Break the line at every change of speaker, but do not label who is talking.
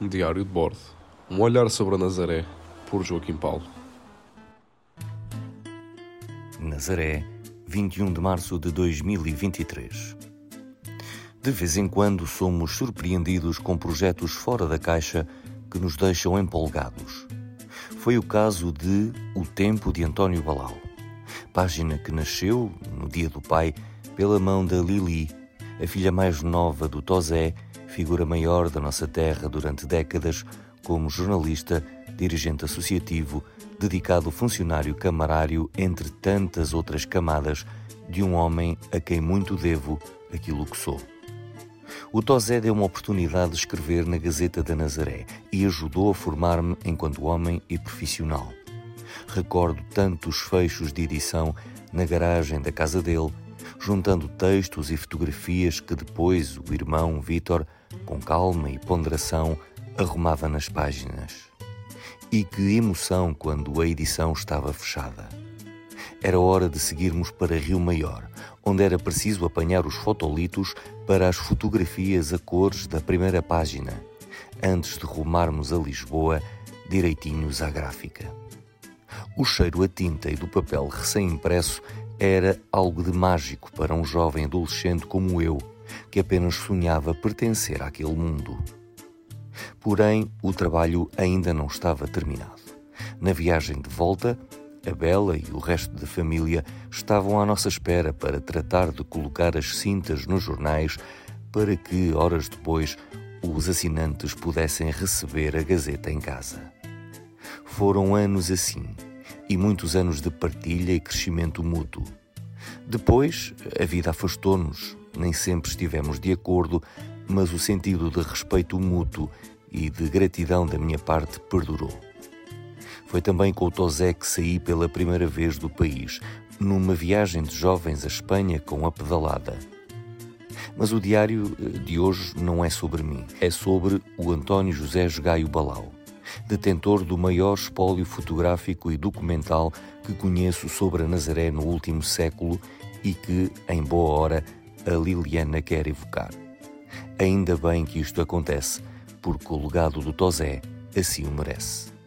Diário de bordo. Um olhar sobre a Nazaré, por Joaquim Paulo.
Nazaré, 21 de março de 2023. De vez em quando somos surpreendidos com projetos fora da caixa que nos deixam empolgados. Foi o caso de O Tempo de António Balau, página que nasceu, no Dia do Pai, pela mão da Lili, a filha mais nova do Tosé, figura maior da nossa terra durante décadas, como jornalista, dirigente associativo, dedicado funcionário camarário, entre tantas outras camadas, de um homem a quem muito devo aquilo que sou. O Tosé deu uma oportunidade de escrever na Gazeta da Nazaré e ajudou a formar-me enquanto homem e profissional. Recordo tantos fechos de edição na garagem da casa dele, juntando textos e fotografias que depois o irmão Vítor, com calma e ponderação, arrumava nas páginas. E que emoção quando a edição estava fechada. Era hora de seguirmos para Rio Maior, onde era preciso apanhar os fotolitos para as fotografias a cores da primeira página, antes de rumarmos a Lisboa direitinhos à gráfica. O cheiro a tinta e do papel recém-impresso era algo de mágico para um jovem adolescente como eu, que apenas sonhava pertencer àquele mundo. Porém, o trabalho ainda não estava terminado. Na viagem de volta, a Bela e o resto da família estavam à nossa espera para tratar de colocar as cintas nos jornais para que, horas depois, os assinantes pudessem receber a Gazeta em casa. Foram anos assim, e muitos anos de partilha e crescimento mútuo. Depois, a vida afastou-nos, nem sempre estivemos de acordo, mas o sentido de respeito mútuo e de gratidão da minha parte perdurou. Foi também com o Tosé que saí pela primeira vez do país, numa viagem de jovens à Espanha com a pedalada. Mas o diário eh, de hoje não é sobre mim, é sobre o António José Gaio Balau, detentor do maior espólio fotográfico e documental que conheço sobre a Nazaré no último século e que, em boa hora, a Liliana quer evocar. Ainda bem que isto acontece, porque o legado do Tosé assim o merece.